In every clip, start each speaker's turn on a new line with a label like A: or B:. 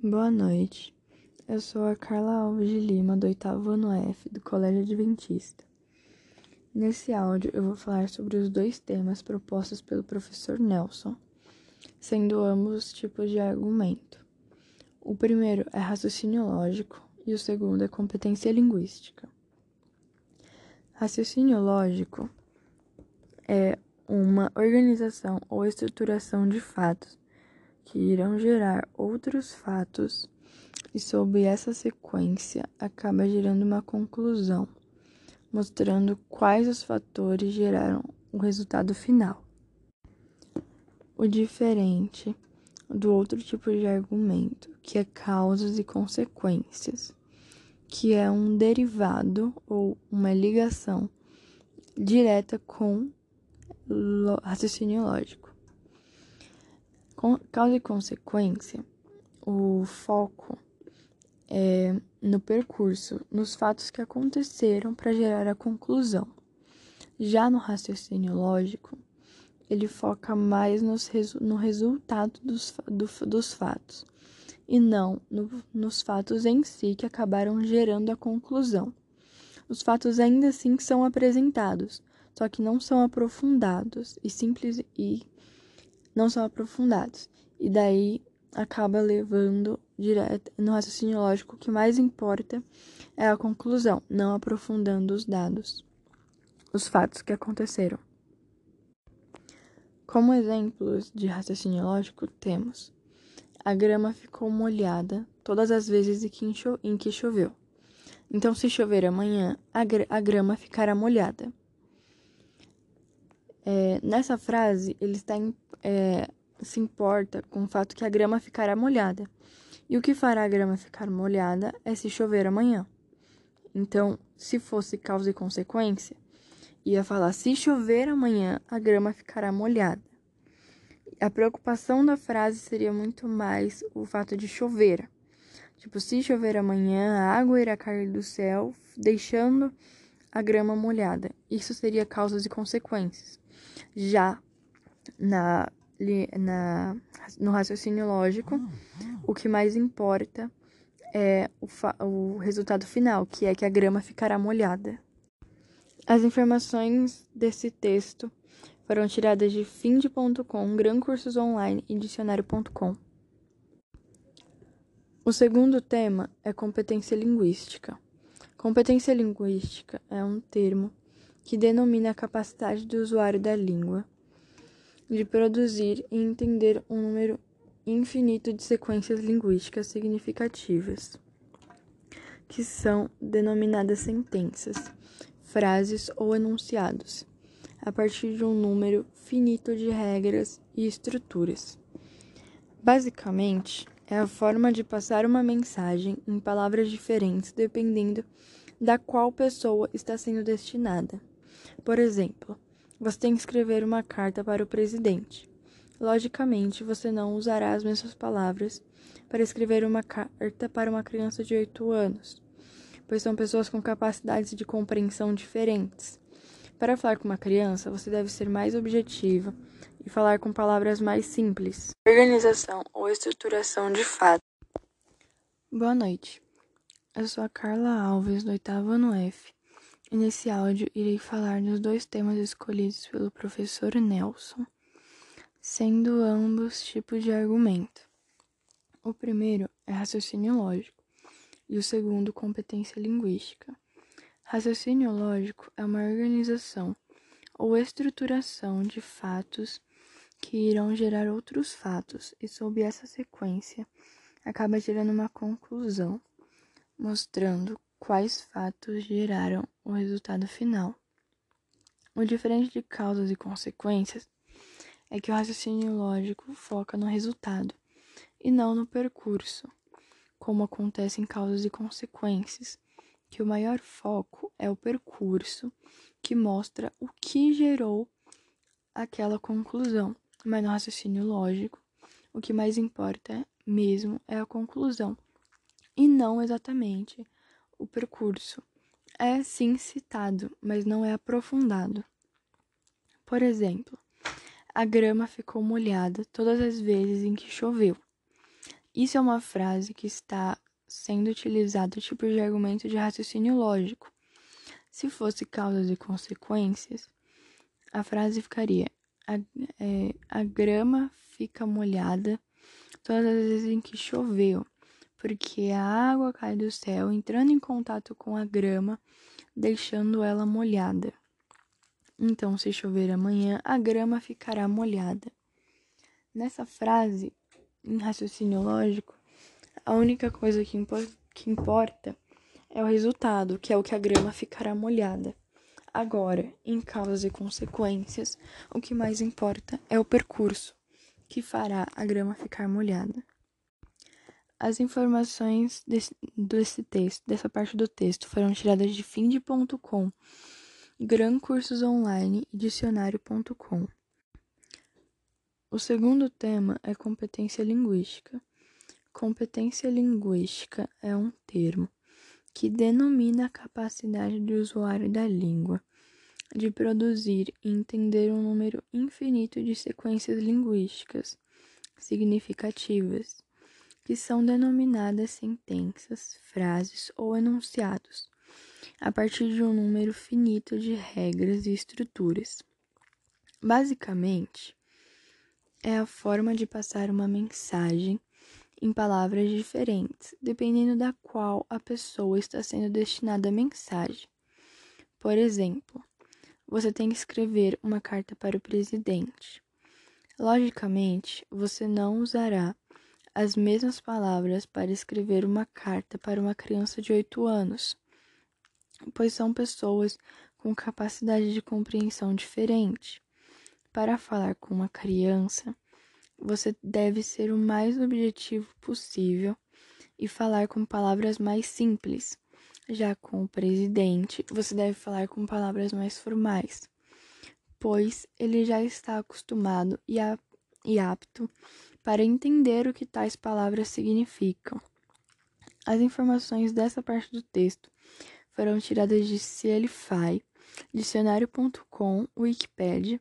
A: Boa noite. Eu sou a Carla Alves de Lima, do oitavo ano F, do Colégio Adventista. Nesse áudio, eu vou falar sobre os dois temas propostos pelo professor Nelson, sendo ambos tipos de argumento. O primeiro é raciocínio lógico e o segundo é competência linguística. Raciocínio lógico é uma organização ou estruturação de fatos que irão gerar outros fatos e sob essa sequência acaba gerando uma conclusão, mostrando quais os fatores geraram o resultado final. O diferente do outro tipo de argumento, que é causas e consequências, que é um derivado ou uma ligação direta com raciocínio lógico. Com causa e consequência, o foco é no percurso, nos fatos que aconteceram para gerar a conclusão. Já no raciocínio lógico, ele foca mais nos no resultado dos, do, dos fatos e não no, nos fatos em si que acabaram gerando a conclusão. Os fatos ainda assim são apresentados, só que não são aprofundados e simples e não são aprofundados. E daí acaba levando direto no raciocínio lógico o que mais importa é a conclusão, não aprofundando os dados, os fatos que aconteceram. Como exemplos de raciocínio lógico, temos a grama ficou molhada todas as vezes em que choveu. Então, se chover amanhã, a grama ficará molhada. É, nessa frase, ele está em, é, se importa com o fato que a grama ficará molhada. E o que fará a grama ficar molhada é se chover amanhã. Então, se fosse causa e consequência, ia falar: se chover amanhã, a grama ficará molhada. A preocupação da frase seria muito mais o fato de chover. Tipo, se chover amanhã, a água irá cair do céu, deixando a grama molhada. Isso seria causas e consequências. Já na, na, no raciocínio lógico, o que mais importa é o, o resultado final, que é que a grama ficará molhada. As informações desse texto foram tiradas de finde.com, Gran Cursos Online e dicionário.com. O segundo tema é competência linguística. Competência linguística é um termo que denomina a capacidade do usuário da língua de produzir e entender um número infinito de sequências linguísticas significativas, que são denominadas sentenças, frases ou enunciados, a partir de um número finito de regras e estruturas. Basicamente, é a forma de passar uma mensagem em palavras diferentes dependendo da qual pessoa está sendo destinada. Por exemplo, você tem que escrever uma carta para o presidente. Logicamente, você não usará as mesmas palavras para escrever uma carta para uma criança de 8 anos, pois são pessoas com capacidades de compreensão diferentes. Para falar com uma criança, você deve ser mais objetivo e falar com palavras mais simples. Organização ou estruturação de fato. Boa noite. Eu sou a Carla Alves, do oitavo ano F nesse áudio irei falar dos dois temas escolhidos pelo professor Nelson, sendo ambos tipos de argumento. O primeiro é raciocínio lógico e o segundo, competência linguística. Raciocínio lógico é uma organização ou estruturação de fatos que irão gerar outros fatos, e sob essa sequência acaba gerando uma conclusão, mostrando quais fatos geraram o resultado final. O diferente de causas e consequências é que o raciocínio lógico foca no resultado e não no percurso, como acontece em causas e consequências, que o maior foco é o percurso que mostra o que gerou aquela conclusão. Mas no raciocínio lógico, o que mais importa mesmo é a conclusão e não exatamente o percurso é sim citado, mas não é aprofundado. Por exemplo, a grama ficou molhada todas as vezes em que choveu. Isso é uma frase que está sendo utilizada tipo de argumento de raciocínio lógico. Se fosse causas e consequências, a frase ficaria: a, é, a grama fica molhada todas as vezes em que choveu, porque a água cai do céu entrando em contato com a grama, deixando ela molhada. Então, se chover amanhã, a grama ficará molhada. Nessa frase, em raciocínio lógico, a única coisa que, impo que importa é o resultado, que é o que a grama ficará molhada. Agora, em causas e consequências, o que mais importa é o percurso, que fará a grama ficar molhada. As informações desse, desse texto, dessa parte do texto, foram tiradas de finde.com, Gran Cursos Online e Dicionário.com. O segundo tema é competência linguística. Competência linguística é um termo que denomina a capacidade do usuário da língua de produzir e entender um número infinito de sequências linguísticas significativas, que são denominadas sentenças, frases ou enunciados, a partir de um número finito de regras e estruturas. Basicamente, é a forma de passar uma mensagem em palavras diferentes, dependendo da qual a pessoa está sendo destinada a mensagem. Por exemplo, você tem que escrever uma carta para o presidente. Logicamente, você não usará as mesmas palavras para escrever uma carta para uma criança de 8 anos, pois são pessoas com capacidade de compreensão diferente. Para falar com uma criança, você deve ser o mais objetivo possível e falar com palavras mais simples. Já com o presidente, você deve falar com palavras mais formais, pois ele já está acostumado e, a, e apto para entender o que tais palavras significam. As informações dessa parte do texto foram tiradas de Cielify, dicionário.com, Wikipedia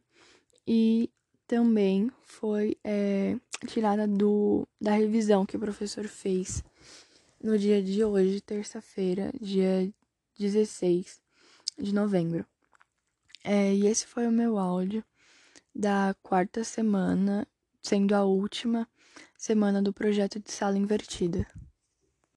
A: e também foi é, tirada do, da revisão que o professor fez no dia de hoje, terça-feira, dia 16 de novembro. É, e esse foi o meu áudio da quarta semana, sendo a última semana do projeto de sala invertida.